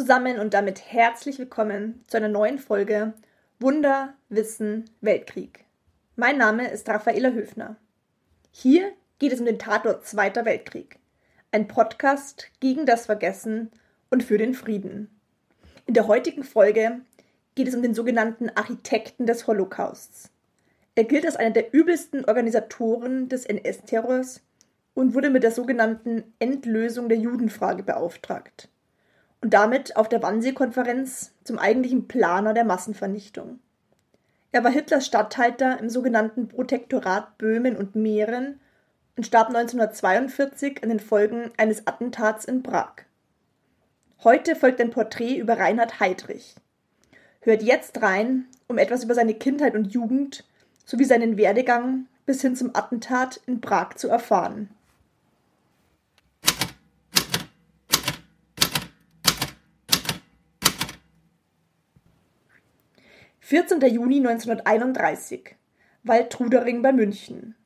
Zusammen und damit herzlich willkommen zu einer neuen Folge Wunder, Wissen, Weltkrieg. Mein Name ist Raffaela Höfner. Hier geht es um den Tatort Zweiter Weltkrieg. Ein Podcast gegen das Vergessen und für den Frieden. In der heutigen Folge geht es um den sogenannten Architekten des Holocausts. Er gilt als einer der übelsten Organisatoren des NS-Terrors und wurde mit der sogenannten Endlösung der Judenfrage beauftragt und damit auf der Wannsee-Konferenz zum eigentlichen Planer der Massenvernichtung. Er war Hitlers Statthalter im sogenannten Protektorat Böhmen und Mähren und starb 1942 an den Folgen eines Attentats in Prag. Heute folgt ein Porträt über Reinhard Heydrich. Hört jetzt rein, um etwas über seine Kindheit und Jugend sowie seinen Werdegang bis hin zum Attentat in Prag zu erfahren. 14. Juni 1931. Waldtrudering bei München.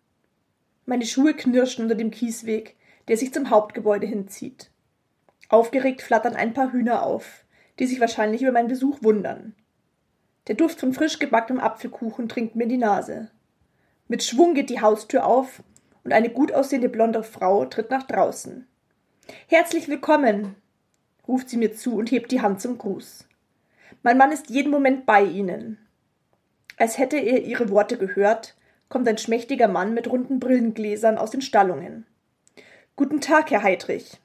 Meine Schuhe knirschen unter dem Kiesweg, der sich zum Hauptgebäude hinzieht. Aufgeregt flattern ein paar Hühner auf, die sich wahrscheinlich über meinen Besuch wundern. Der Duft von frisch gebackenem Apfelkuchen trinkt mir in die Nase. Mit Schwung geht die Haustür auf und eine gut aussehende blonde Frau tritt nach draußen. Herzlich willkommen, ruft sie mir zu und hebt die Hand zum Gruß. Mein Mann ist jeden Moment bei Ihnen. Als hätte er ihre Worte gehört, kommt ein schmächtiger Mann mit runden Brillengläsern aus den Stallungen. Guten Tag, Herr Heidrich,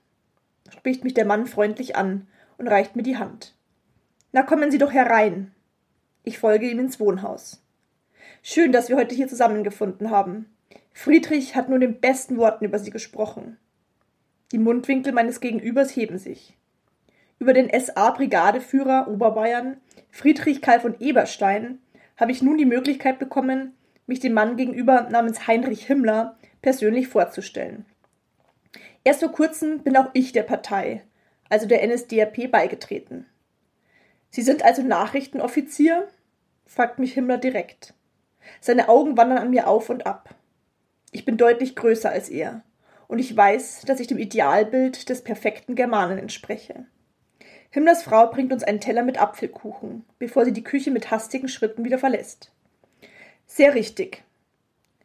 spricht mich der Mann freundlich an und reicht mir die Hand. Na kommen Sie doch herein. Ich folge ihm ins Wohnhaus. Schön, dass wir heute hier zusammengefunden haben. Friedrich hat nur den besten Worten über Sie gesprochen. Die Mundwinkel meines Gegenübers heben sich. Über den SA-Brigadeführer Oberbayern, Friedrich Karl von Eberstein, habe ich nun die Möglichkeit bekommen, mich dem Mann gegenüber namens Heinrich Himmler persönlich vorzustellen. Erst vor kurzem bin auch ich der Partei, also der NSDAP, beigetreten. Sie sind also Nachrichtenoffizier? fragt mich Himmler direkt. Seine Augen wandern an mir auf und ab. Ich bin deutlich größer als er, und ich weiß, dass ich dem Idealbild des perfekten Germanen entspreche. Himmlers Frau bringt uns einen Teller mit Apfelkuchen, bevor sie die Küche mit hastigen Schritten wieder verlässt. Sehr richtig.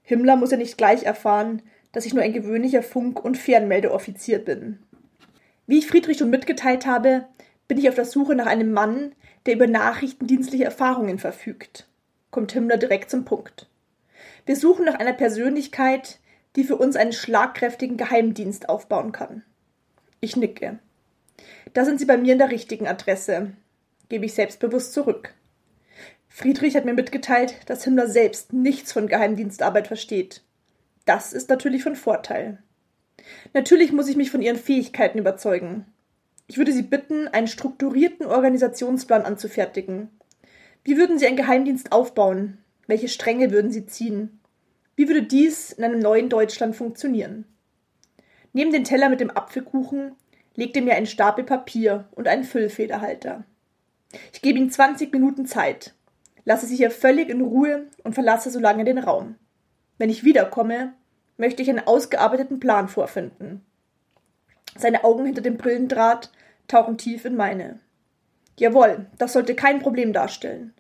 Himmler muss ja nicht gleich erfahren, dass ich nur ein gewöhnlicher Funk- und Fernmeldeoffizier bin. Wie ich Friedrich schon mitgeteilt habe, bin ich auf der Suche nach einem Mann, der über nachrichtendienstliche Erfahrungen verfügt. Kommt Himmler direkt zum Punkt. Wir suchen nach einer Persönlichkeit, die für uns einen schlagkräftigen Geheimdienst aufbauen kann. Ich nicke. Da sind Sie bei mir in der richtigen Adresse, gebe ich selbstbewusst zurück. Friedrich hat mir mitgeteilt, dass Himmler selbst nichts von Geheimdienstarbeit versteht. Das ist natürlich von Vorteil. Natürlich muss ich mich von Ihren Fähigkeiten überzeugen. Ich würde Sie bitten, einen strukturierten Organisationsplan anzufertigen. Wie würden Sie einen Geheimdienst aufbauen? Welche Stränge würden Sie ziehen? Wie würde dies in einem neuen Deutschland funktionieren? Neben den Teller mit dem Apfelkuchen legte mir einen Stapel Papier und einen Füllfederhalter. Ich gebe ihm 20 Minuten Zeit, lasse sie hier völlig in Ruhe und verlasse so lange den Raum. Wenn ich wiederkomme, möchte ich einen ausgearbeiteten Plan vorfinden. Seine Augen hinter dem Brillendraht tauchen tief in meine. Jawohl, das sollte kein Problem darstellen.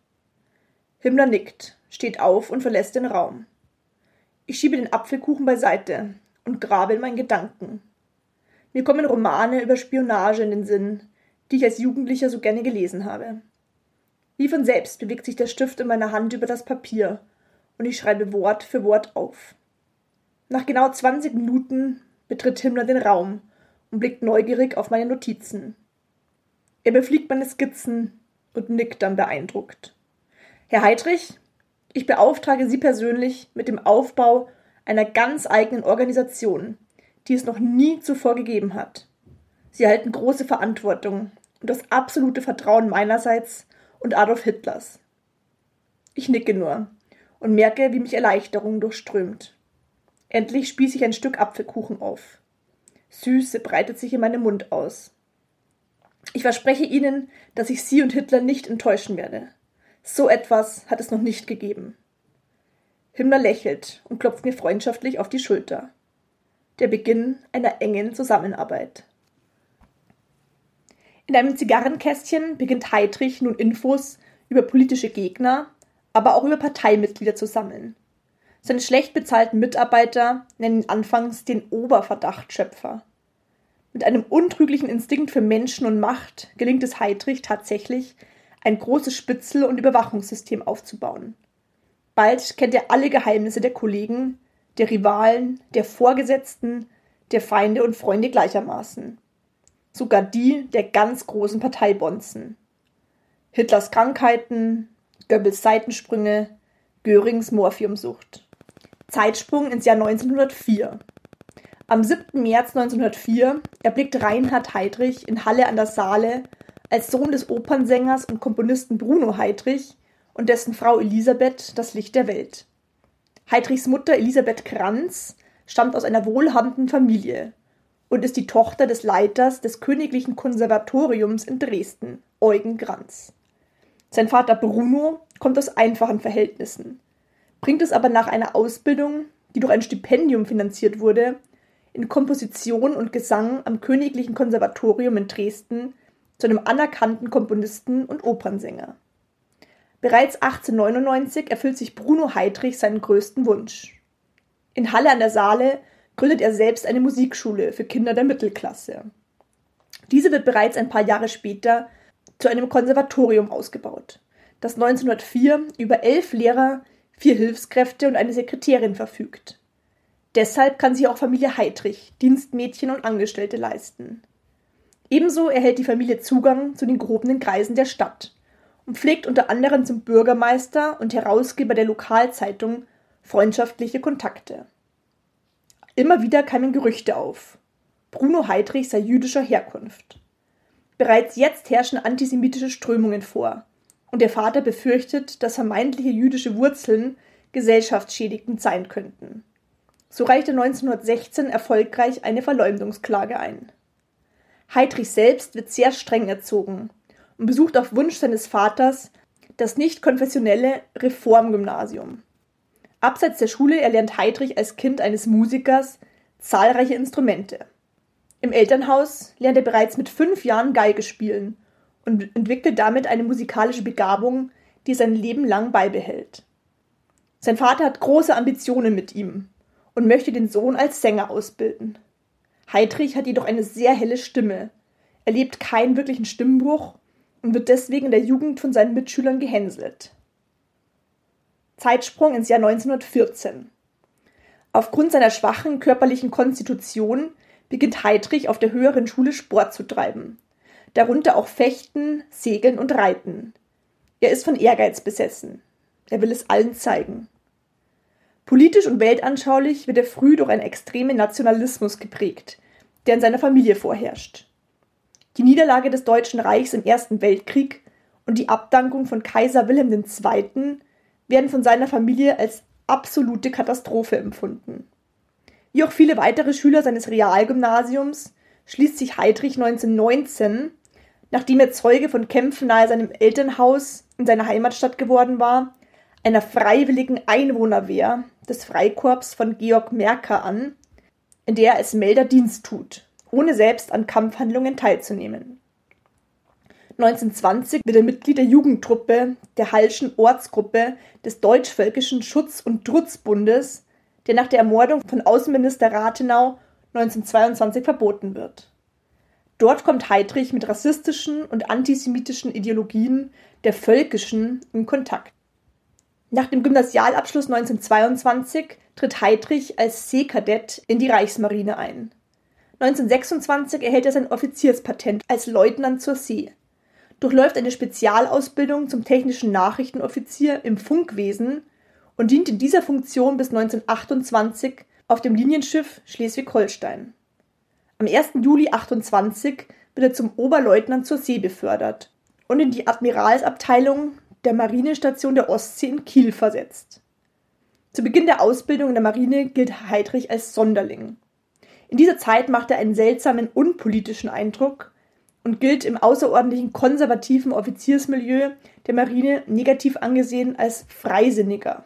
Himmler nickt, steht auf und verlässt den Raum. Ich schiebe den Apfelkuchen beiseite und grabe in meinen Gedanken. Mir kommen Romane über Spionage in den Sinn, die ich als Jugendlicher so gerne gelesen habe. Wie von selbst bewegt sich der Stift in meiner Hand über das Papier und ich schreibe Wort für Wort auf. Nach genau 20 Minuten betritt Himmler den Raum und blickt neugierig auf meine Notizen. Er befliegt meine Skizzen und nickt dann beeindruckt. Herr Heidrich, ich beauftrage Sie persönlich mit dem Aufbau einer ganz eigenen Organisation, die es noch nie zuvor gegeben hat. Sie erhalten große Verantwortung und das absolute Vertrauen meinerseits und Adolf Hitlers. Ich nicke nur und merke, wie mich Erleichterung durchströmt. Endlich spieße ich ein Stück Apfelkuchen auf. Süße breitet sich in meinem Mund aus. Ich verspreche Ihnen, dass ich Sie und Hitler nicht enttäuschen werde. So etwas hat es noch nicht gegeben. Himmler lächelt und klopft mir freundschaftlich auf die Schulter. Der Beginn einer engen Zusammenarbeit. In einem Zigarrenkästchen beginnt Heydrich nun Infos über politische Gegner, aber auch über Parteimitglieder zu sammeln. Seine schlecht bezahlten Mitarbeiter nennen ihn anfangs den Oberverdachtschöpfer. Mit einem untrüglichen Instinkt für Menschen und Macht gelingt es Heydrich tatsächlich, ein großes Spitzel- und Überwachungssystem aufzubauen. Bald kennt er alle Geheimnisse der Kollegen, der Rivalen, der Vorgesetzten, der Feinde und Freunde gleichermaßen sogar die der ganz großen Parteibonzen. Hitlers Krankheiten, Goebbels Seitensprünge, Görings Morphiumsucht. Zeitsprung ins Jahr 1904. Am 7. März 1904 erblickt Reinhard Heydrich in Halle an der Saale als Sohn des Opernsängers und Komponisten Bruno Heydrich und dessen Frau Elisabeth das Licht der Welt. Heydrichs Mutter Elisabeth Kranz stammt aus einer wohlhabenden Familie und ist die Tochter des Leiters des Königlichen Konservatoriums in Dresden, Eugen Granz. Sein Vater Bruno kommt aus einfachen Verhältnissen, bringt es aber nach einer Ausbildung, die durch ein Stipendium finanziert wurde, in Komposition und Gesang am Königlichen Konservatorium in Dresden zu einem anerkannten Komponisten und Opernsänger. Bereits 1899 erfüllt sich Bruno Heydrich seinen größten Wunsch. In Halle an der Saale gründet er selbst eine Musikschule für Kinder der Mittelklasse. Diese wird bereits ein paar Jahre später zu einem Konservatorium ausgebaut, das 1904 über elf Lehrer, vier Hilfskräfte und eine Sekretärin verfügt. Deshalb kann sich auch Familie Heidrich Dienstmädchen und Angestellte leisten. Ebenso erhält die Familie Zugang zu den gehobenen Kreisen der Stadt und pflegt unter anderem zum Bürgermeister und Herausgeber der Lokalzeitung freundschaftliche Kontakte. Immer wieder kamen Gerüchte auf. Bruno Heydrich sei jüdischer Herkunft. Bereits jetzt herrschen antisemitische Strömungen vor, und der Vater befürchtet, dass vermeintliche jüdische Wurzeln gesellschaftsschädigend sein könnten. So reichte 1916 erfolgreich eine Verleumdungsklage ein. Heydrich selbst wird sehr streng erzogen und besucht auf Wunsch seines Vaters das nicht konfessionelle Reformgymnasium. Abseits der Schule erlernt Heydrich als Kind eines Musikers zahlreiche Instrumente. Im Elternhaus lernt er bereits mit fünf Jahren Geige spielen und entwickelt damit eine musikalische Begabung, die er sein Leben lang beibehält. Sein Vater hat große Ambitionen mit ihm und möchte den Sohn als Sänger ausbilden. Heydrich hat jedoch eine sehr helle Stimme, erlebt keinen wirklichen Stimmbruch und wird deswegen in der Jugend von seinen Mitschülern gehänselt. Zeitsprung ins Jahr 1914. Aufgrund seiner schwachen körperlichen Konstitution beginnt Heydrich auf der höheren Schule Sport zu treiben, darunter auch Fechten, Segeln und Reiten. Er ist von Ehrgeiz besessen. Er will es allen zeigen. Politisch und weltanschaulich wird er früh durch einen extremen Nationalismus geprägt, der in seiner Familie vorherrscht. Die Niederlage des Deutschen Reichs im Ersten Weltkrieg und die Abdankung von Kaiser Wilhelm II werden von seiner Familie als absolute Katastrophe empfunden. Wie auch viele weitere Schüler seines Realgymnasiums schließt sich Heydrich 1919, nachdem er Zeuge von Kämpfen nahe seinem Elternhaus in seiner Heimatstadt geworden war, einer freiwilligen Einwohnerwehr des Freikorps von Georg Merker an, in der er als Melder Dienst tut, ohne selbst an Kampfhandlungen teilzunehmen. 1920 wird er Mitglied der Jugendtruppe der Hallschen Ortsgruppe des Deutschvölkischen Schutz- und Trutzbundes, der nach der Ermordung von Außenminister Rathenau 1922 verboten wird. Dort kommt Heydrich mit rassistischen und antisemitischen Ideologien der Völkischen in Kontakt. Nach dem Gymnasialabschluss 1922 tritt Heydrich als Seekadett in die Reichsmarine ein. 1926 erhält er sein Offizierspatent als Leutnant zur See durchläuft eine Spezialausbildung zum technischen Nachrichtenoffizier im Funkwesen und dient in dieser Funktion bis 1928 auf dem Linienschiff Schleswig-Holstein Am 1. Juli 28 wird er zum Oberleutnant zur See befördert und in die Admiralsabteilung der Marinestation der Ostsee in Kiel versetzt. Zu Beginn der Ausbildung in der Marine gilt Heydrich als Sonderling. In dieser Zeit macht er einen seltsamen unpolitischen Eindruck und gilt im außerordentlichen konservativen Offiziersmilieu der Marine negativ angesehen als Freisinniger.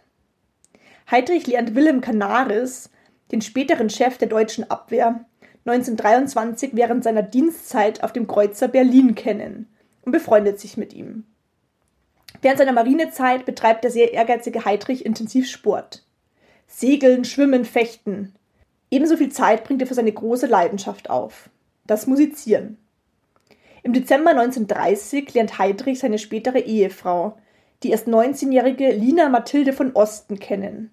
Heydrich lernt Wilhelm Canaris, den späteren Chef der deutschen Abwehr, 1923 während seiner Dienstzeit auf dem Kreuzer Berlin kennen und befreundet sich mit ihm. Während seiner Marinezeit betreibt der sehr ehrgeizige Heydrich intensiv Sport. Segeln, Schwimmen, Fechten. Ebenso viel Zeit bringt er für seine große Leidenschaft auf. Das Musizieren. Im Dezember 1930 lernt Heydrich seine spätere Ehefrau, die erst 19-jährige Lina Mathilde von Osten, kennen.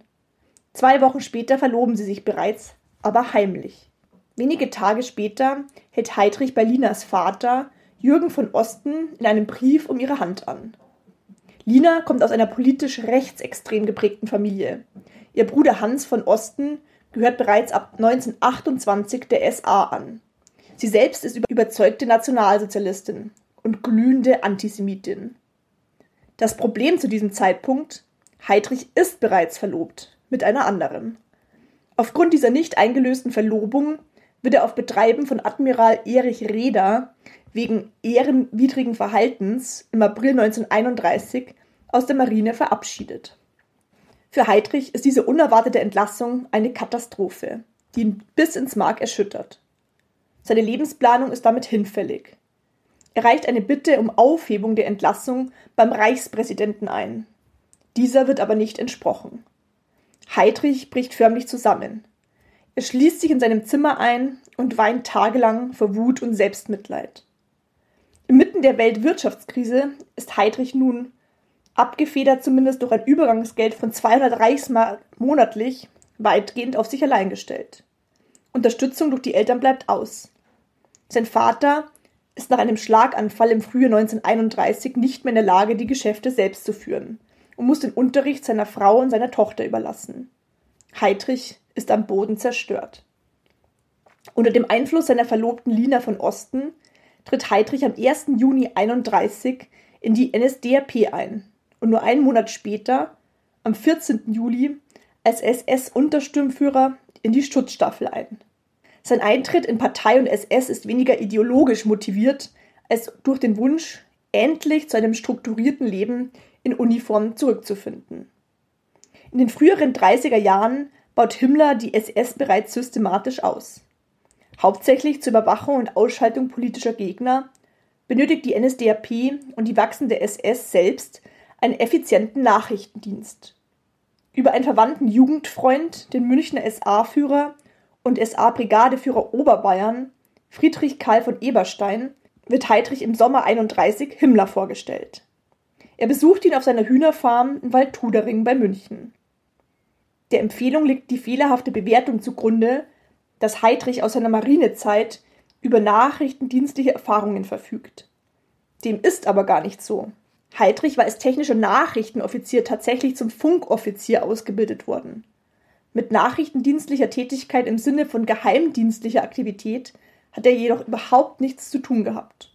Zwei Wochen später verloben sie sich bereits, aber heimlich. Wenige Tage später hält Heydrich bei Linas Vater, Jürgen von Osten, in einem Brief um ihre Hand an. Lina kommt aus einer politisch rechtsextrem geprägten Familie. Ihr Bruder Hans von Osten gehört bereits ab 1928 der SA an. Sie selbst ist überzeugte Nationalsozialistin und glühende Antisemitin. Das Problem zu diesem Zeitpunkt, Heydrich ist bereits verlobt mit einer anderen. Aufgrund dieser nicht eingelösten Verlobung wird er auf Betreiben von Admiral Erich Reda wegen ehrenwidrigen Verhaltens im April 1931 aus der Marine verabschiedet. Für Heydrich ist diese unerwartete Entlassung eine Katastrophe, die ihn bis ins Mark erschüttert. Seine Lebensplanung ist damit hinfällig. Er reicht eine Bitte um Aufhebung der Entlassung beim Reichspräsidenten ein. Dieser wird aber nicht entsprochen. Heydrich bricht förmlich zusammen. Er schließt sich in seinem Zimmer ein und weint tagelang vor Wut und Selbstmitleid. Inmitten der Weltwirtschaftskrise ist Heydrich nun, abgefedert zumindest durch ein Übergangsgeld von 200 Reichsmark monatlich, weitgehend auf sich allein gestellt. Unterstützung durch die Eltern bleibt aus. Sein Vater ist nach einem Schlaganfall im Frühjahr 1931 nicht mehr in der Lage, die Geschäfte selbst zu führen und muss den Unterricht seiner Frau und seiner Tochter überlassen. Heydrich ist am Boden zerstört. Unter dem Einfluss seiner Verlobten Lina von Osten tritt Heydrich am 1. Juni 31 in die NSDAP ein und nur einen Monat später, am 14. Juli, als SS-Untersturmführer in die Schutzstaffel ein. Sein Eintritt in Partei und SS ist weniger ideologisch motiviert als durch den Wunsch, endlich zu einem strukturierten Leben in Uniform zurückzufinden. In den früheren 30er Jahren baut Himmler die SS bereits systematisch aus. Hauptsächlich zur Überwachung und Ausschaltung politischer Gegner benötigt die NSDAP und die wachsende SS selbst einen effizienten Nachrichtendienst. Über einen verwandten Jugendfreund, den Münchner SA-Führer und SA-Brigadeführer Oberbayern, Friedrich Karl von Eberstein, wird Heydrich im Sommer 31 Himmler vorgestellt. Er besucht ihn auf seiner Hühnerfarm in Waldtudering bei München. Der Empfehlung liegt die fehlerhafte Bewertung zugrunde, dass Heydrich aus seiner Marinezeit über nachrichtendienstliche Erfahrungen verfügt. Dem ist aber gar nicht so. Heydrich war als technischer Nachrichtenoffizier tatsächlich zum Funkoffizier ausgebildet worden. Mit nachrichtendienstlicher Tätigkeit im Sinne von geheimdienstlicher Aktivität hat er jedoch überhaupt nichts zu tun gehabt.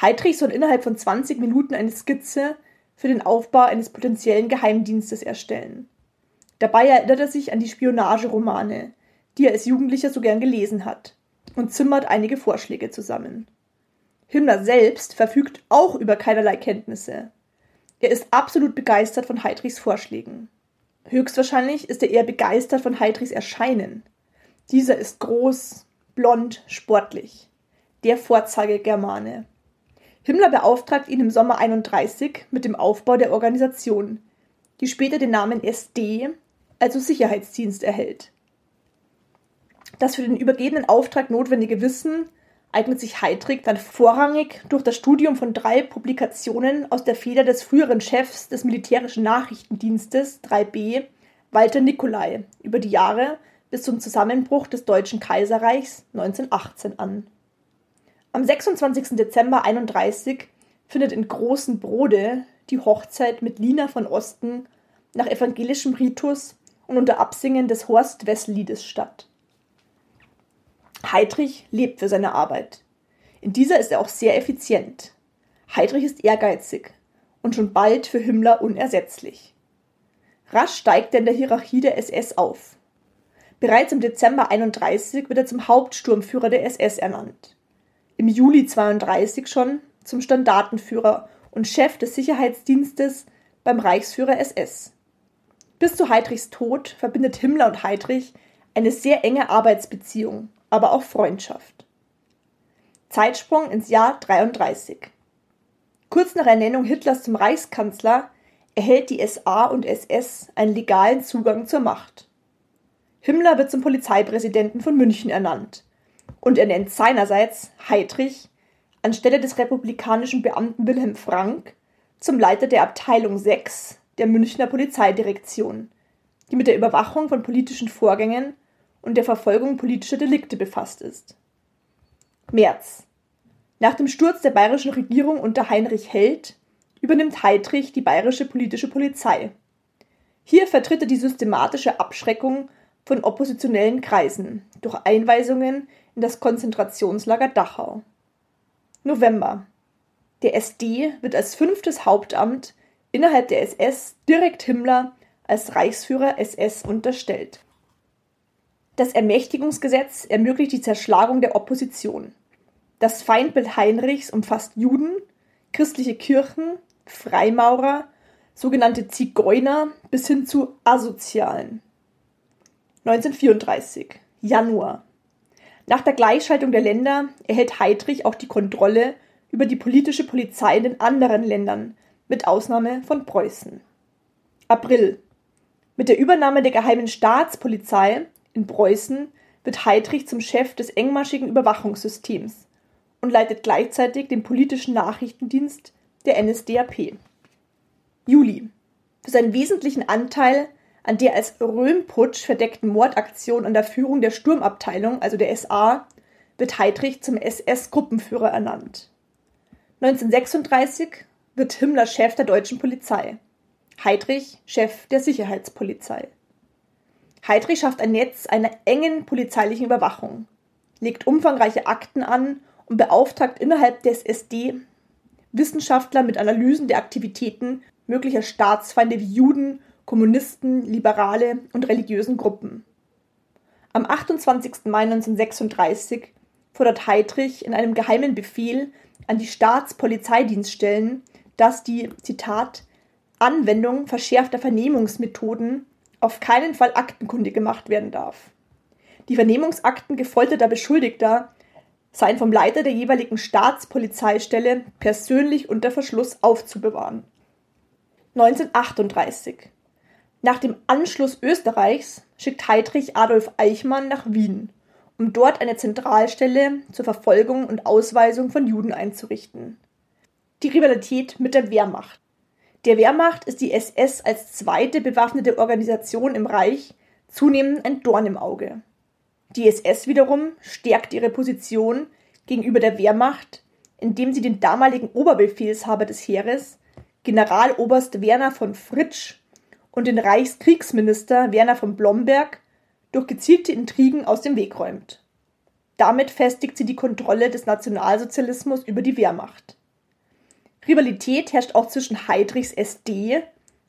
Heydrich soll innerhalb von 20 Minuten eine Skizze für den Aufbau eines potenziellen Geheimdienstes erstellen. Dabei erinnert er sich an die Spionageromane, die er als Jugendlicher so gern gelesen hat, und zimmert einige Vorschläge zusammen. Himmler selbst verfügt auch über keinerlei Kenntnisse. Er ist absolut begeistert von Heydrichs Vorschlägen. Höchstwahrscheinlich ist er eher begeistert von Heydrichs Erscheinen. Dieser ist groß, blond, sportlich. Der Vorzeige-Germane. Himmler beauftragt ihn im Sommer 31 mit dem Aufbau der Organisation, die später den Namen SD also Sicherheitsdienst erhält. Das für den übergebenen Auftrag notwendige Wissen eignet sich Heydrich dann vorrangig durch das Studium von drei Publikationen aus der Feder des früheren Chefs des militärischen Nachrichtendienstes 3b, Walter Nicolai, über die Jahre bis zum Zusammenbruch des Deutschen Kaiserreichs 1918 an. Am 26. Dezember 31 findet in Großen Brode die Hochzeit mit Lina von Osten nach evangelischem Ritus und unter Absingen des Horst Wessel-Liedes statt. Heydrich lebt für seine Arbeit. In dieser ist er auch sehr effizient. Heydrich ist ehrgeizig und schon bald für Himmler unersetzlich. Rasch steigt er in der Hierarchie der SS auf. Bereits im Dezember 31 wird er zum Hauptsturmführer der SS ernannt. Im Juli 32 schon zum Standartenführer und Chef des Sicherheitsdienstes beim Reichsführer SS. Bis zu Heydrichs Tod verbindet Himmler und Heydrich eine sehr enge Arbeitsbeziehung, aber auch Freundschaft. Zeitsprung ins Jahr 33. Kurz nach Ernennung Hitlers zum Reichskanzler erhält die SA und SS einen legalen Zugang zur Macht. Himmler wird zum Polizeipräsidenten von München ernannt und ernennt seinerseits Heydrich anstelle des republikanischen Beamten Wilhelm Frank zum Leiter der Abteilung 6 der Münchner Polizeidirektion, die mit der Überwachung von politischen Vorgängen und der Verfolgung politischer Delikte befasst ist. März. Nach dem Sturz der bayerischen Regierung unter Heinrich Held übernimmt Heydrich die bayerische politische Polizei. Hier vertritt er die systematische Abschreckung von oppositionellen Kreisen durch Einweisungen in das Konzentrationslager Dachau. November. Der SD wird als fünftes Hauptamt innerhalb der SS direkt Himmler als Reichsführer SS unterstellt. Das Ermächtigungsgesetz ermöglicht die Zerschlagung der Opposition. Das Feindbild Heinrichs umfasst Juden, christliche Kirchen, Freimaurer, sogenannte Zigeuner bis hin zu Asozialen. 1934 Januar nach der Gleichschaltung der Länder erhält Heydrich auch die Kontrolle über die politische Polizei in den anderen Ländern, mit Ausnahme von Preußen. April. Mit der Übernahme der geheimen Staatspolizei in Preußen wird Heydrich zum Chef des engmaschigen Überwachungssystems und leitet gleichzeitig den politischen Nachrichtendienst der NSDAP. Juli. Für seinen wesentlichen Anteil an der als Röhmputsch verdeckten Mordaktion an der Führung der Sturmabteilung, also der SA, wird Heydrich zum SS-Gruppenführer ernannt. 1936 wird Himmler Chef der deutschen Polizei. Heydrich Chef der Sicherheitspolizei. Heydrich schafft ein Netz einer engen polizeilichen Überwachung, legt umfangreiche Akten an und beauftragt innerhalb des SD Wissenschaftler mit Analysen der Aktivitäten möglicher Staatsfeinde wie Juden Kommunisten, Liberale und religiösen Gruppen. Am 28. Mai 1936 fordert Heydrich in einem geheimen Befehl an die Staatspolizeidienststellen, dass die, Zitat, Anwendung verschärfter Vernehmungsmethoden auf keinen Fall aktenkundig gemacht werden darf. Die Vernehmungsakten gefolterter Beschuldigter seien vom Leiter der jeweiligen Staatspolizeistelle persönlich unter Verschluss aufzubewahren. 1938 nach dem Anschluss Österreichs schickt Heydrich Adolf Eichmann nach Wien, um dort eine Zentralstelle zur Verfolgung und Ausweisung von Juden einzurichten. Die Rivalität mit der Wehrmacht. Der Wehrmacht ist die SS als zweite bewaffnete Organisation im Reich zunehmend ein Dorn im Auge. Die SS wiederum stärkt ihre Position gegenüber der Wehrmacht, indem sie den damaligen Oberbefehlshaber des Heeres, Generaloberst Werner von Fritsch, und den Reichskriegsminister Werner von Blomberg durch gezielte Intrigen aus dem Weg räumt. Damit festigt sie die Kontrolle des Nationalsozialismus über die Wehrmacht. Rivalität herrscht auch zwischen Heydrichs SD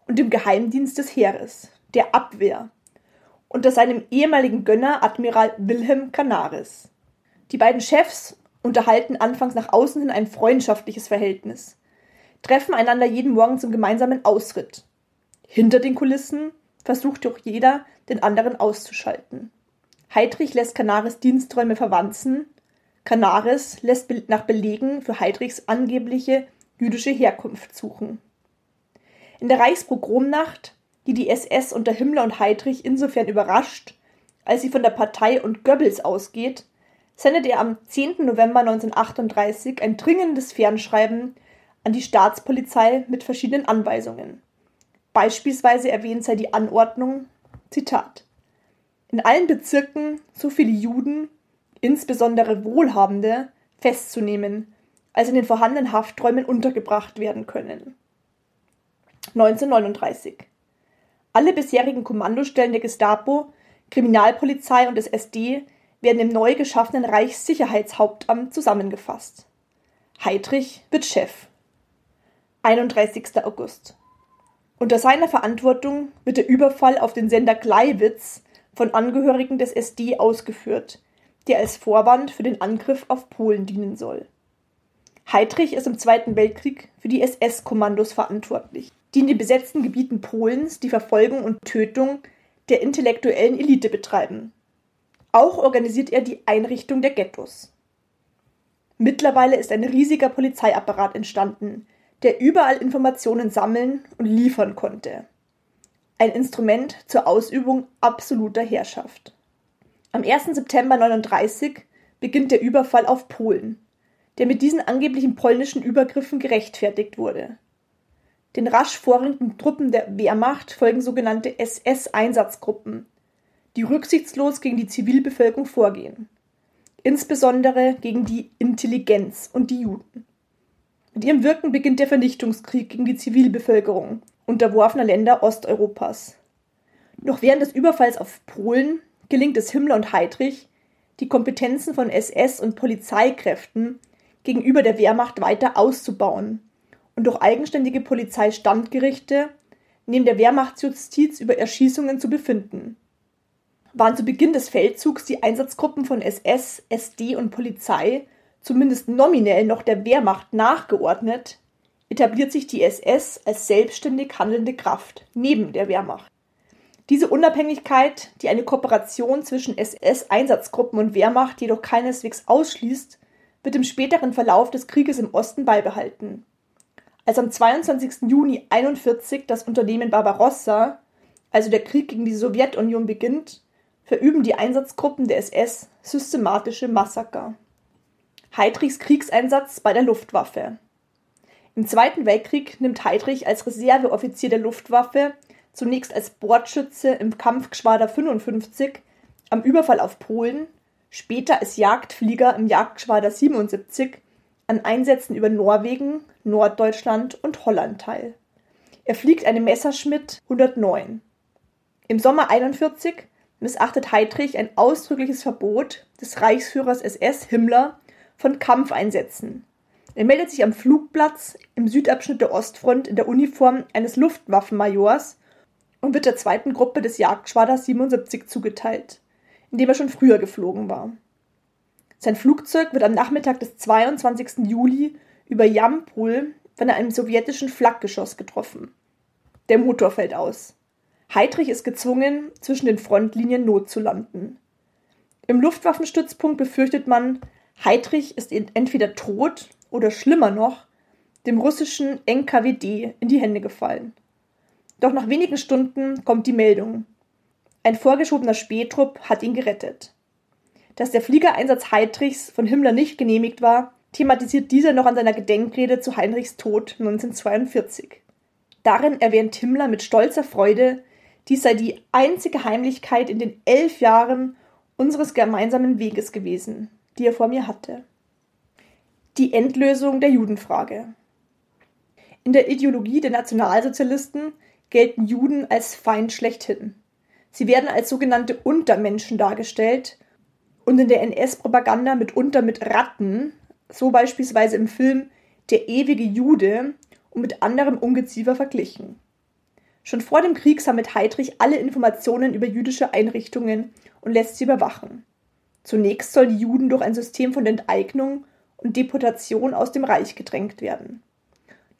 und dem Geheimdienst des Heeres, der Abwehr, unter seinem ehemaligen Gönner Admiral Wilhelm Canaris. Die beiden Chefs unterhalten anfangs nach außen hin ein freundschaftliches Verhältnis, treffen einander jeden Morgen zum gemeinsamen Ausritt hinter den Kulissen versucht doch jeder, den anderen auszuschalten. Heydrich lässt Canaris Diensträume verwanzen. Canaris lässt nach Belegen für Heydrichs angebliche jüdische Herkunft suchen. In der Reichspogromnacht, die die SS unter Himmler und Heydrich insofern überrascht, als sie von der Partei und Goebbels ausgeht, sendet er am 10. November 1938 ein dringendes Fernschreiben an die Staatspolizei mit verschiedenen Anweisungen. Beispielsweise erwähnt sei die Anordnung, Zitat, in allen Bezirken so viele Juden, insbesondere Wohlhabende, festzunehmen, als in den vorhandenen Hafträumen untergebracht werden können. 1939. Alle bisherigen Kommandostellen der Gestapo, Kriminalpolizei und des SD werden im neu geschaffenen Reichssicherheitshauptamt zusammengefasst. Heydrich wird Chef. 31. August. Unter seiner Verantwortung wird der Überfall auf den Sender Gleiwitz von Angehörigen des SD ausgeführt, der als Vorwand für den Angriff auf Polen dienen soll. Heydrich ist im Zweiten Weltkrieg für die SS-Kommandos verantwortlich, die in den besetzten Gebieten Polens die Verfolgung und Tötung der intellektuellen Elite betreiben. Auch organisiert er die Einrichtung der Ghettos. Mittlerweile ist ein riesiger Polizeiapparat entstanden, der überall Informationen sammeln und liefern konnte. Ein Instrument zur Ausübung absoluter Herrschaft. Am 1. September 1939 beginnt der Überfall auf Polen, der mit diesen angeblichen polnischen Übergriffen gerechtfertigt wurde. Den rasch vorrückenden Truppen der Wehrmacht folgen sogenannte SS-Einsatzgruppen, die rücksichtslos gegen die Zivilbevölkerung vorgehen, insbesondere gegen die Intelligenz und die Juden. Mit ihrem Wirken beginnt der Vernichtungskrieg gegen die Zivilbevölkerung unterworfener Länder Osteuropas. Noch während des Überfalls auf Polen gelingt es Himmler und Heydrich, die Kompetenzen von SS und Polizeikräften gegenüber der Wehrmacht weiter auszubauen und durch eigenständige Polizeistandgerichte neben der Wehrmachtsjustiz über Erschießungen zu befinden. Waren zu Beginn des Feldzugs die Einsatzgruppen von SS, SD und Polizei zumindest nominell noch der Wehrmacht nachgeordnet, etabliert sich die SS als selbstständig handelnde Kraft neben der Wehrmacht. Diese Unabhängigkeit, die eine Kooperation zwischen SS-Einsatzgruppen und Wehrmacht jedoch keineswegs ausschließt, wird im späteren Verlauf des Krieges im Osten beibehalten. Als am 22. Juni 1941 das Unternehmen Barbarossa, also der Krieg gegen die Sowjetunion, beginnt, verüben die Einsatzgruppen der SS systematische Massaker. Heydrichs Kriegseinsatz bei der Luftwaffe. Im Zweiten Weltkrieg nimmt Heydrich als Reserveoffizier der Luftwaffe zunächst als Bordschütze im Kampfgeschwader 55 am Überfall auf Polen, später als Jagdflieger im Jagdgeschwader 77 an Einsätzen über Norwegen, Norddeutschland und Holland teil. Er fliegt eine Messerschmitt 109. Im Sommer 41 missachtet Heydrich ein ausdrückliches Verbot des Reichsführers SS Himmler von Kampfeinsätzen. Er meldet sich am Flugplatz im Südabschnitt der Ostfront in der Uniform eines Luftwaffenmajors und wird der zweiten Gruppe des Jagdgeschwaders 77 zugeteilt, in dem er schon früher geflogen war. Sein Flugzeug wird am Nachmittag des 22. Juli über Jampol von einem sowjetischen Flakgeschoss getroffen. Der Motor fällt aus. Heydrich ist gezwungen, zwischen den Frontlinien notzulanden. Im Luftwaffenstützpunkt befürchtet man, Heydrich ist entweder tot oder schlimmer noch, dem russischen NKWD in die Hände gefallen. Doch nach wenigen Stunden kommt die Meldung. Ein vorgeschobener Spähtrupp hat ihn gerettet. Dass der Fliegereinsatz Heydrichs von Himmler nicht genehmigt war, thematisiert dieser noch an seiner Gedenkrede zu Heinrichs Tod 1942. Darin erwähnt Himmler mit stolzer Freude, dies sei die einzige Heimlichkeit in den elf Jahren unseres gemeinsamen Weges gewesen, die er vor mir hatte. Die Endlösung der Judenfrage. In der Ideologie der Nationalsozialisten gelten Juden als Feind schlechthin. Sie werden als sogenannte Untermenschen dargestellt und in der NS-Propaganda mitunter mit Ratten, so beispielsweise im Film Der ewige Jude und mit anderem Ungeziefer verglichen. Schon vor dem Krieg sammelt Heydrich alle Informationen über jüdische Einrichtungen und lässt sie überwachen. Zunächst sollen die Juden durch ein System von Enteignung und Deportation aus dem Reich gedrängt werden.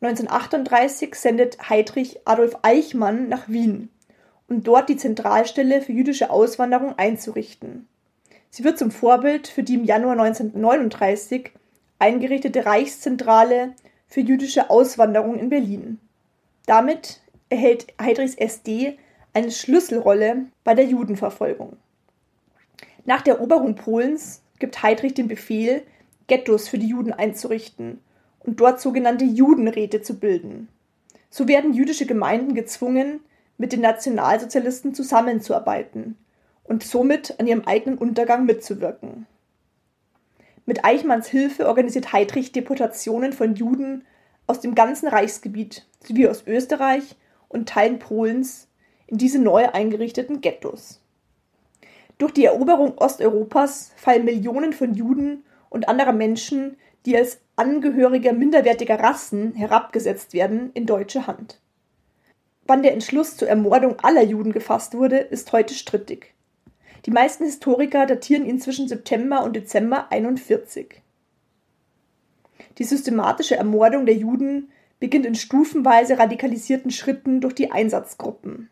1938 sendet Heydrich Adolf Eichmann nach Wien, um dort die Zentralstelle für jüdische Auswanderung einzurichten. Sie wird zum Vorbild für die im Januar 1939 eingerichtete Reichszentrale für jüdische Auswanderung in Berlin. Damit erhält Heydrichs SD eine Schlüsselrolle bei der Judenverfolgung. Nach der Eroberung Polens gibt Heydrich den Befehl, Ghettos für die Juden einzurichten und dort sogenannte Judenräte zu bilden. So werden jüdische Gemeinden gezwungen, mit den Nationalsozialisten zusammenzuarbeiten und somit an ihrem eigenen Untergang mitzuwirken. Mit Eichmanns Hilfe organisiert Heydrich Deportationen von Juden aus dem ganzen Reichsgebiet sowie aus Österreich und Teilen Polens in diese neu eingerichteten Ghettos. Durch die Eroberung Osteuropas fallen Millionen von Juden und anderer Menschen, die als Angehörige minderwertiger Rassen herabgesetzt werden, in deutsche Hand. Wann der Entschluss zur Ermordung aller Juden gefasst wurde, ist heute strittig. Die meisten Historiker datieren ihn zwischen September und Dezember 41. Die systematische Ermordung der Juden beginnt in stufenweise radikalisierten Schritten durch die Einsatzgruppen.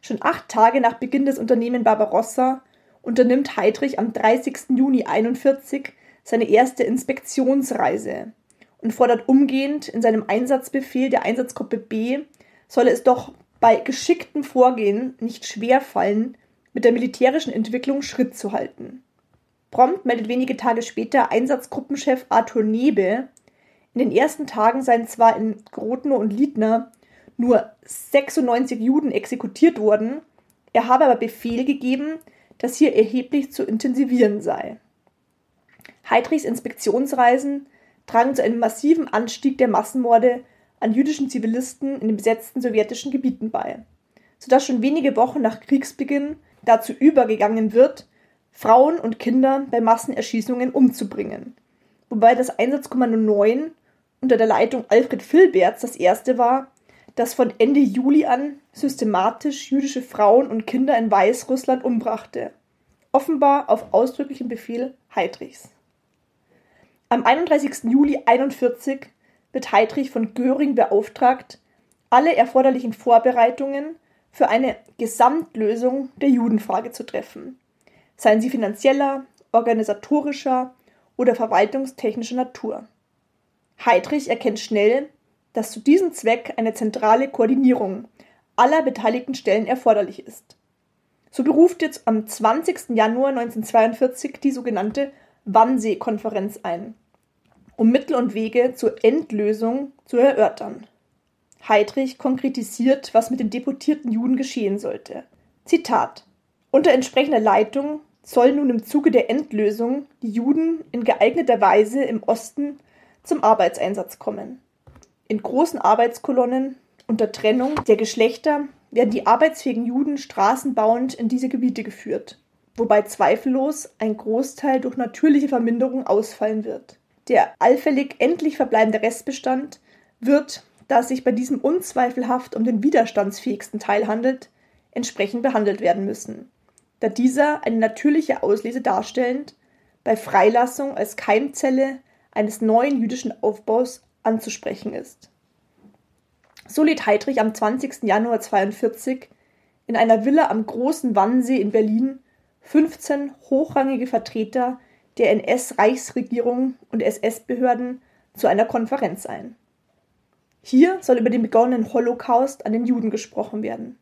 Schon acht Tage nach Beginn des Unternehmen Barbarossa unternimmt Heydrich am 30. Juni 41 seine erste Inspektionsreise und fordert umgehend in seinem Einsatzbefehl der Einsatzgruppe B solle es doch bei geschicktem Vorgehen nicht schwer fallen, mit der militärischen Entwicklung Schritt zu halten. Prompt meldet wenige Tage später Einsatzgruppenchef Arthur Nebe, in den ersten Tagen seien zwar in Grotno und Liedner nur 96 Juden exekutiert worden, er habe aber Befehl gegeben, dass hier erheblich zu intensivieren sei. Heydrichs Inspektionsreisen tragen zu einem massiven Anstieg der Massenmorde an jüdischen Zivilisten in den besetzten sowjetischen Gebieten bei, sodass schon wenige Wochen nach Kriegsbeginn dazu übergegangen wird, Frauen und Kinder bei Massenerschießungen umzubringen, wobei das Einsatzkommando 9 unter der Leitung Alfred Filberts das erste war, das von Ende Juli an systematisch jüdische Frauen und Kinder in Weißrussland umbrachte, offenbar auf ausdrücklichen Befehl Heydrichs. Am 31. Juli 1941 wird Heydrich von Göring beauftragt, alle erforderlichen Vorbereitungen für eine Gesamtlösung der Judenfrage zu treffen, seien sie finanzieller, organisatorischer oder verwaltungstechnischer Natur. Heydrich erkennt schnell, dass zu diesem Zweck eine zentrale Koordinierung aller beteiligten Stellen erforderlich ist. So beruft jetzt am 20. Januar 1942 die sogenannte Wannsee-Konferenz ein, um Mittel und Wege zur Endlösung zu erörtern. Heydrich konkretisiert, was mit den deportierten Juden geschehen sollte. Zitat Unter entsprechender Leitung sollen nun im Zuge der Endlösung die Juden in geeigneter Weise im Osten zum Arbeitseinsatz kommen. In großen Arbeitskolonnen unter Trennung der Geschlechter werden die arbeitsfähigen Juden straßenbauend in diese Gebiete geführt, wobei zweifellos ein Großteil durch natürliche Verminderung ausfallen wird. Der allfällig endlich verbleibende Restbestand wird, da es sich bei diesem unzweifelhaft um den widerstandsfähigsten Teil handelt, entsprechend behandelt werden müssen, da dieser eine natürliche Auslese darstellend bei Freilassung als Keimzelle eines neuen jüdischen Aufbaus anzusprechen ist. So lädt Heydrich am 20. Januar 1942 in einer Villa am Großen Wannsee in Berlin 15 hochrangige Vertreter der NS-Reichsregierung und SS-Behörden zu einer Konferenz ein. Hier soll über den begonnenen Holocaust an den Juden gesprochen werden,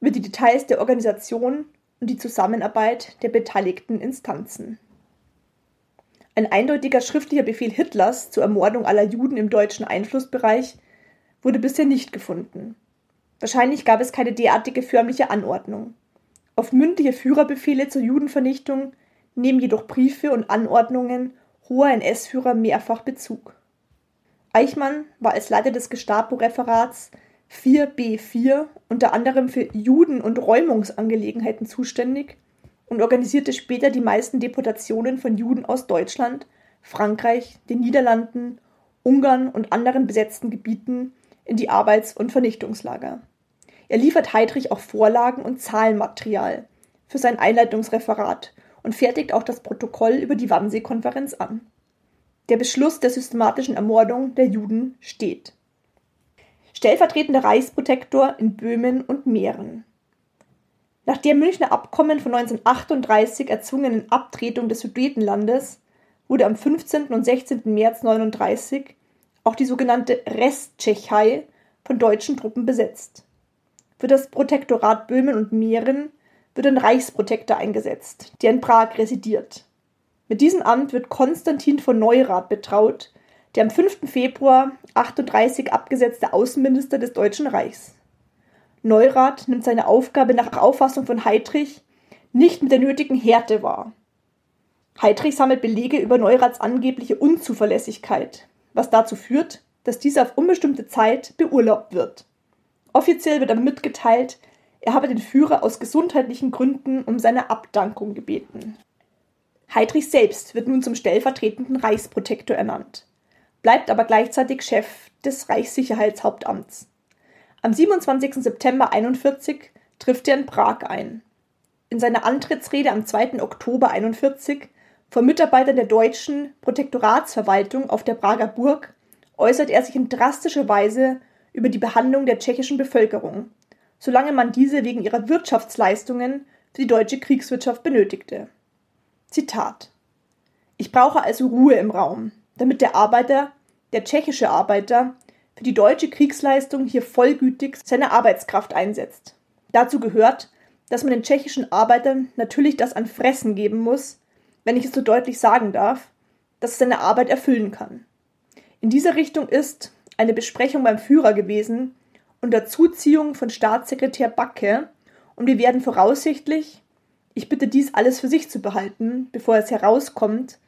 über die Details der Organisation und die Zusammenarbeit der beteiligten Instanzen. Ein eindeutiger schriftlicher Befehl Hitlers zur Ermordung aller Juden im deutschen Einflussbereich wurde bisher nicht gefunden. Wahrscheinlich gab es keine derartige förmliche Anordnung. Auf mündliche Führerbefehle zur Judenvernichtung nehmen jedoch Briefe und Anordnungen hoher NS-Führer mehrfach Bezug. Eichmann war als Leiter des Gestapo-Referats 4b4 unter anderem für Juden- und Räumungsangelegenheiten zuständig und organisierte später die meisten Deportationen von Juden aus Deutschland, Frankreich, den Niederlanden, Ungarn und anderen besetzten Gebieten in die Arbeits- und Vernichtungslager. Er liefert Heydrich auch Vorlagen und Zahlenmaterial für sein Einleitungsreferat und fertigt auch das Protokoll über die Wannsee-Konferenz an. Der Beschluss der systematischen Ermordung der Juden steht. Stellvertretender Reichsprotektor in Böhmen und Mähren. Nach der Münchner Abkommen von 1938 erzwungenen Abtretung des Sudetenlandes wurde am 15. und 16. März 1939 auch die sogenannte Resttschechei von deutschen Truppen besetzt. Für das Protektorat Böhmen und Mähren wird ein Reichsprotektor eingesetzt, der in Prag residiert. Mit diesem Amt wird Konstantin von Neurath betraut, der am 5. Februar 1938 abgesetzte Außenminister des Deutschen Reichs. Neurath nimmt seine Aufgabe nach Auffassung von Heydrich nicht mit der nötigen Härte wahr. Heydrich sammelt Belege über Neuraths angebliche Unzuverlässigkeit, was dazu führt, dass dieser auf unbestimmte Zeit beurlaubt wird. Offiziell wird aber mitgeteilt, er habe den Führer aus gesundheitlichen Gründen um seine Abdankung gebeten. Heydrich selbst wird nun zum stellvertretenden Reichsprotektor ernannt, bleibt aber gleichzeitig Chef des Reichssicherheitshauptamts. Am 27. September 41 trifft er in Prag ein. In seiner Antrittsrede am 2. Oktober 41 vor Mitarbeitern der deutschen Protektoratsverwaltung auf der Prager Burg äußert er sich in drastischer Weise über die Behandlung der tschechischen Bevölkerung, solange man diese wegen ihrer Wirtschaftsleistungen für die deutsche Kriegswirtschaft benötigte. Zitat Ich brauche also Ruhe im Raum, damit der Arbeiter, der tschechische Arbeiter, für die deutsche Kriegsleistung hier vollgütig seine Arbeitskraft einsetzt. Dazu gehört, dass man den tschechischen Arbeitern natürlich das an Fressen geben muss, wenn ich es so deutlich sagen darf, dass es seine Arbeit erfüllen kann. In dieser Richtung ist eine Besprechung beim Führer gewesen unter Zuziehung von Staatssekretär Backe und wir werden voraussichtlich, ich bitte dies alles für sich zu behalten, bevor es herauskommt,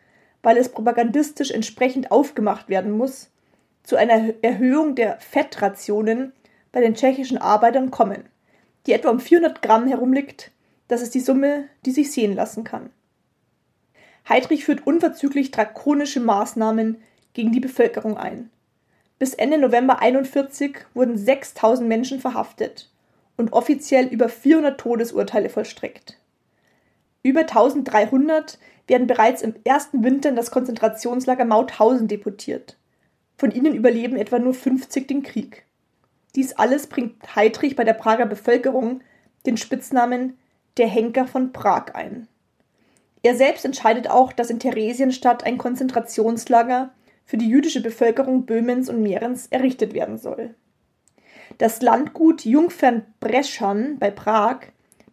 weil es propagandistisch entsprechend aufgemacht werden muss, zu einer Erhöhung der Fettrationen bei den tschechischen Arbeitern kommen, die etwa um 400 Gramm herumliegt. Das ist die Summe, die sich sehen lassen kann. Heydrich führt unverzüglich drakonische Maßnahmen gegen die Bevölkerung ein. Bis Ende November 41 wurden 6000 Menschen verhaftet und offiziell über 400 Todesurteile vollstreckt. Über 1300 werden bereits im ersten Winter in das Konzentrationslager Mauthausen deportiert. Von ihnen überleben etwa nur 50 den Krieg. Dies alles bringt Heydrich bei der Prager Bevölkerung den Spitznamen der Henker von Prag ein. Er selbst entscheidet auch, dass in Theresienstadt ein Konzentrationslager für die jüdische Bevölkerung Böhmens und Mährens errichtet werden soll. Das Landgut Jungfern-Breschan bei Prag,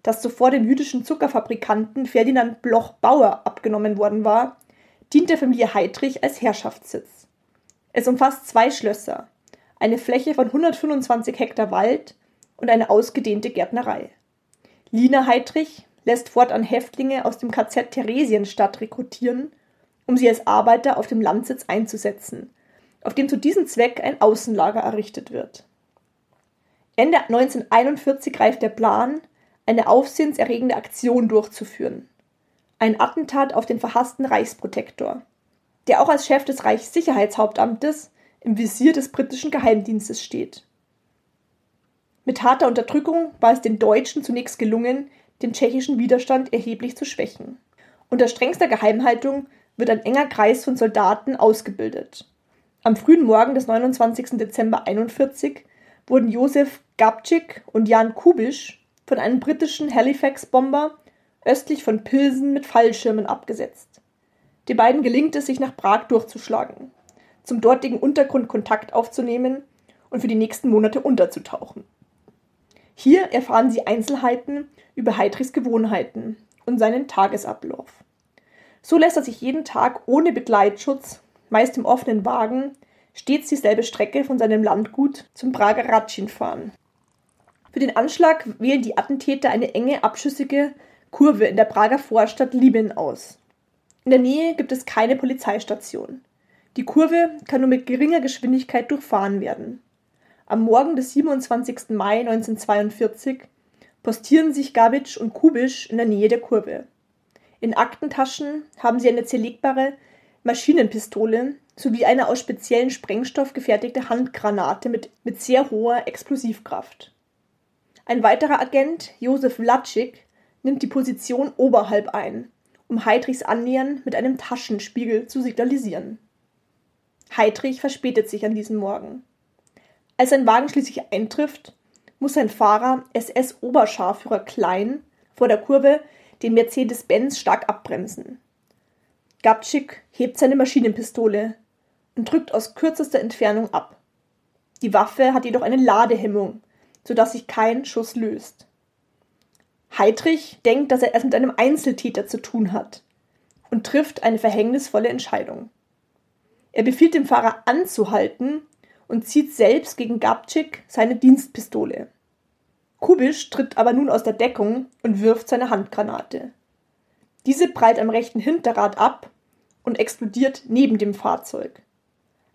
das zuvor dem jüdischen Zuckerfabrikanten Ferdinand Bloch-Bauer abgenommen worden war, dient der Familie Heydrich als Herrschaftssitz. Es umfasst zwei Schlösser, eine Fläche von 125 Hektar Wald und eine ausgedehnte Gärtnerei. Lina Heydrich lässt fortan Häftlinge aus dem KZ Theresienstadt rekrutieren, um sie als Arbeiter auf dem Landsitz einzusetzen, auf dem zu diesem Zweck ein Außenlager errichtet wird. Ende 1941 reift der Plan, eine aufsehenserregende Aktion durchzuführen. Ein Attentat auf den verhassten Reichsprotektor, der auch als Chef des Reichssicherheitshauptamtes im Visier des britischen Geheimdienstes steht. Mit harter Unterdrückung war es den Deutschen zunächst gelungen, den tschechischen Widerstand erheblich zu schwächen. Unter strengster Geheimhaltung wird ein enger Kreis von Soldaten ausgebildet. Am frühen Morgen des 29. Dezember 1941 wurden Josef Gabčík und Jan Kubisch von einem britischen Halifax-Bomber östlich von Pilsen mit Fallschirmen abgesetzt. Den beiden gelingt es, sich nach Prag durchzuschlagen, zum dortigen Untergrund Kontakt aufzunehmen und für die nächsten Monate unterzutauchen. Hier erfahren sie Einzelheiten über Heidrichs Gewohnheiten und seinen Tagesablauf. So lässt er sich jeden Tag ohne Begleitschutz, meist im offenen Wagen, stets dieselbe Strecke von seinem Landgut zum Prager Ratschin fahren. Für den Anschlag wählen die Attentäter eine enge, abschüssige Kurve in der Prager Vorstadt Libyen aus. In der Nähe gibt es keine Polizeistation. Die Kurve kann nur mit geringer Geschwindigkeit durchfahren werden. Am Morgen des 27. Mai 1942 postieren sich Gabitsch und Kubisch in der Nähe der Kurve. In Aktentaschen haben sie eine zerlegbare Maschinenpistole sowie eine aus speziellen Sprengstoff gefertigte Handgranate mit, mit sehr hoher Explosivkraft. Ein weiterer Agent, Josef Latschik, nimmt die Position oberhalb ein, um Heidrichs Annähern mit einem Taschenspiegel zu signalisieren. Heidrich verspätet sich an diesem Morgen. Als sein Wagen schließlich eintrifft, muss sein Fahrer SS-Oberscharführer Klein vor der Kurve den Mercedes-Benz stark abbremsen. Gabčík hebt seine Maschinenpistole und drückt aus kürzester Entfernung ab. Die Waffe hat jedoch eine Ladehemmung, sodass sich kein Schuss löst. Heidrich denkt, dass er es mit einem Einzeltäter zu tun hat und trifft eine verhängnisvolle Entscheidung. Er befiehlt dem Fahrer anzuhalten und zieht selbst gegen Gabčík seine Dienstpistole. Kubisch tritt aber nun aus der Deckung und wirft seine Handgranate. Diese prallt am rechten Hinterrad ab und explodiert neben dem Fahrzeug.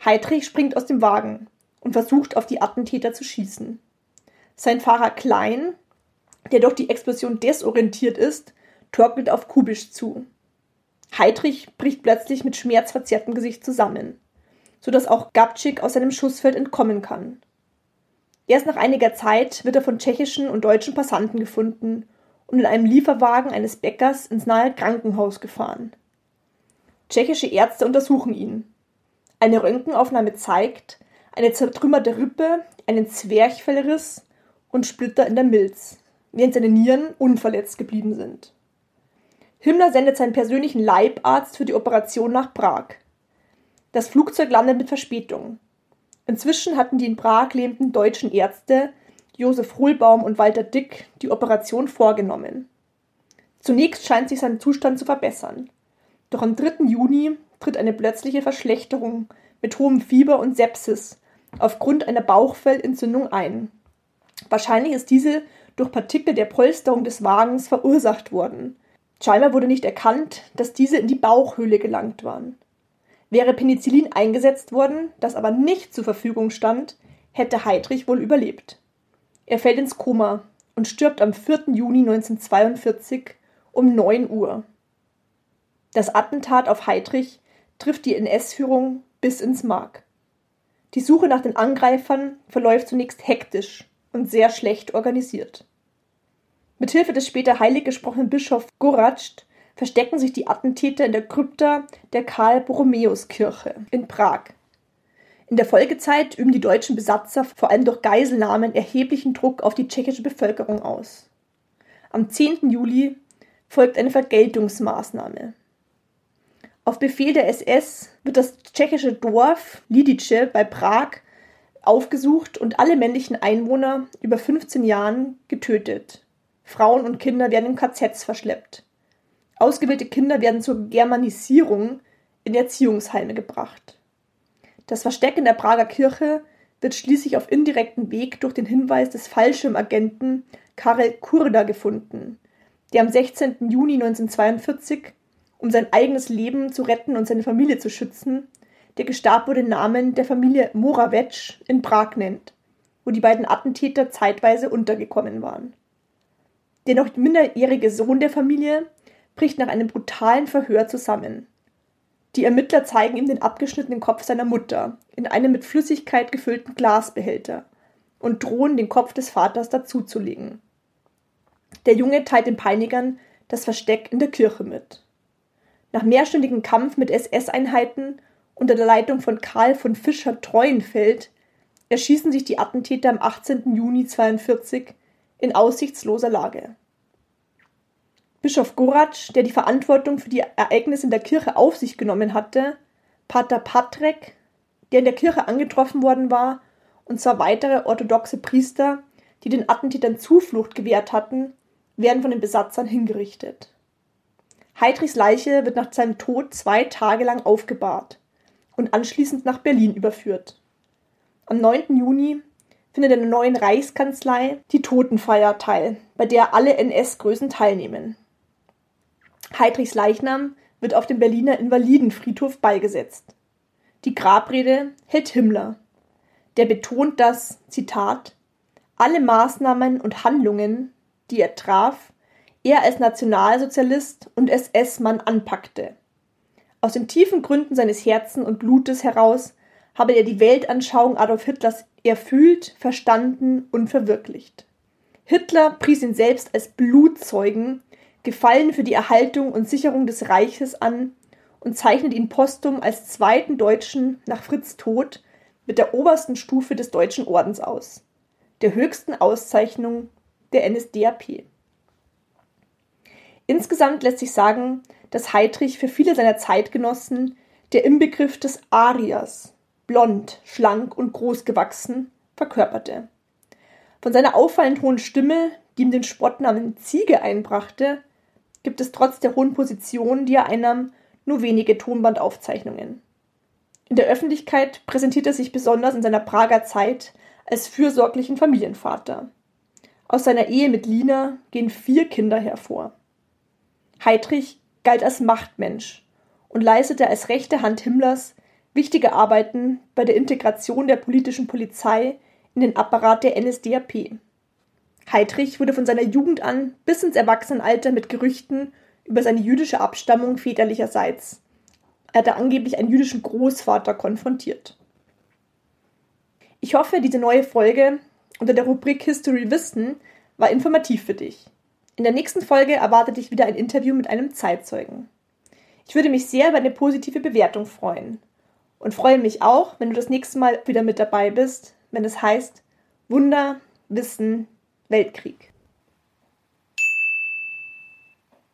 Heidrich springt aus dem Wagen und versucht auf die Attentäter zu schießen. Sein Fahrer Klein der durch die Explosion desorientiert ist, torkelt auf Kubisch zu. Heidrich bricht plötzlich mit schmerzverzerrtem Gesicht zusammen, sodass auch Gabčík aus seinem Schussfeld entkommen kann. Erst nach einiger Zeit wird er von tschechischen und deutschen Passanten gefunden und in einem Lieferwagen eines Bäckers ins nahe Krankenhaus gefahren. Tschechische Ärzte untersuchen ihn. Eine Röntgenaufnahme zeigt eine zertrümmerte Rippe, einen Zwerchfellriss und Splitter in der Milz, während seine Nieren unverletzt geblieben sind. Himmler sendet seinen persönlichen Leibarzt für die Operation nach Prag. Das Flugzeug landet mit Verspätung. Inzwischen hatten die in Prag lebenden deutschen Ärzte Josef Hohlbaum und Walter Dick die Operation vorgenommen. Zunächst scheint sich sein Zustand zu verbessern. Doch am 3. Juni tritt eine plötzliche Verschlechterung mit hohem Fieber und Sepsis aufgrund einer Bauchfellentzündung ein. Wahrscheinlich ist diese durch Partikel der Polsterung des Wagens verursacht worden. Scheinbar wurde nicht erkannt, dass diese in die Bauchhöhle gelangt waren. Wäre Penicillin eingesetzt worden, das aber nicht zur Verfügung stand, hätte Heydrich wohl überlebt. Er fällt ins Koma und stirbt am 4. Juni 1942 um 9 Uhr. Das Attentat auf Heydrich trifft die NS-Führung bis ins Mark. Die Suche nach den Angreifern verläuft zunächst hektisch und sehr schlecht organisiert. Mithilfe des später heilig gesprochenen Bischof Goratsch verstecken sich die Attentäter in der Krypta der Karl-Borromäus-Kirche in Prag. In der Folgezeit üben die deutschen Besatzer vor allem durch Geiselnahmen erheblichen Druck auf die tschechische Bevölkerung aus. Am 10. Juli folgt eine Vergeltungsmaßnahme. Auf Befehl der SS wird das tschechische Dorf Lidice bei Prag aufgesucht und alle männlichen Einwohner über 15 Jahren getötet. Frauen und Kinder werden in KZs verschleppt. Ausgewählte Kinder werden zur Germanisierung in Erziehungsheime gebracht. Das Versteck in der Prager Kirche wird schließlich auf indirekten Weg durch den Hinweis des Fallschirmagenten Karel Kurda gefunden, der am 16. Juni 1942, um sein eigenes Leben zu retten und seine Familie zu schützen, der Gestapo den Namen der Familie Moravec in Prag nennt, wo die beiden Attentäter zeitweise untergekommen waren. Der noch minderjährige Sohn der Familie bricht nach einem brutalen Verhör zusammen. Die Ermittler zeigen ihm den abgeschnittenen Kopf seiner Mutter in einem mit Flüssigkeit gefüllten Glasbehälter und drohen, den Kopf des Vaters dazuzulegen. Der Junge teilt den Peinigern das Versteck in der Kirche mit. Nach mehrstündigem Kampf mit SS-Einheiten unter der Leitung von Karl von Fischer Treuenfeld erschießen sich die Attentäter am 18. Juni 1942 in aussichtsloser Lage. Bischof Goratsch, der die Verantwortung für die Ereignisse in der Kirche auf sich genommen hatte, Pater Patrek, der in der Kirche angetroffen worden war, und zwar weitere orthodoxe Priester, die den Attentätern Zuflucht gewährt hatten, werden von den Besatzern hingerichtet. Heidrichs Leiche wird nach seinem Tod zwei Tage lang aufgebahrt und anschließend nach Berlin überführt. Am 9. Juni findet in der neuen Reichskanzlei die Totenfeier teil, bei der alle NS-Größen teilnehmen. Heidrichs Leichnam wird auf dem Berliner Invalidenfriedhof beigesetzt. Die Grabrede hält Himmler. Der betont, dass, Zitat, alle Maßnahmen und Handlungen, die er traf, er als Nationalsozialist und SS-Mann anpackte. Aus den tiefen Gründen seines Herzens und Blutes heraus habe er die Weltanschauung Adolf Hitlers erfühlt, verstanden und verwirklicht. Hitler pries ihn selbst als Blutzeugen Gefallen für die Erhaltung und Sicherung des Reiches an und zeichnet ihn postum als zweiten Deutschen nach Fritz Tod mit der obersten Stufe des Deutschen Ordens aus, der höchsten Auszeichnung der NSDAP. Insgesamt lässt sich sagen, dass Heydrich für viele seiner Zeitgenossen der Inbegriff des Ariers, blond, schlank und groß gewachsen, verkörperte. Von seiner auffallend hohen Stimme, die ihm den Spottnamen Ziege einbrachte, gibt es trotz der hohen Position, die er einnahm, nur wenige Tonbandaufzeichnungen. In der Öffentlichkeit präsentiert er sich besonders in seiner Prager Zeit als fürsorglichen Familienvater. Aus seiner Ehe mit Lina gehen vier Kinder hervor. Heydrich galt als Machtmensch und leistete als rechte Hand Himmlers wichtige Arbeiten bei der Integration der politischen Polizei in den Apparat der NSDAP. Heidrich wurde von seiner Jugend an bis ins Erwachsenenalter mit Gerüchten über seine jüdische Abstammung väterlicherseits. Er hatte angeblich einen jüdischen Großvater konfrontiert. Ich hoffe, diese neue Folge unter der Rubrik History Wissen war informativ für dich. In der nächsten Folge erwartet dich wieder ein Interview mit einem Zeitzeugen. Ich würde mich sehr über eine positive Bewertung freuen und freue mich auch, wenn du das nächste Mal wieder mit dabei bist, wenn es heißt Wunder, Wissen, Weltkrieg.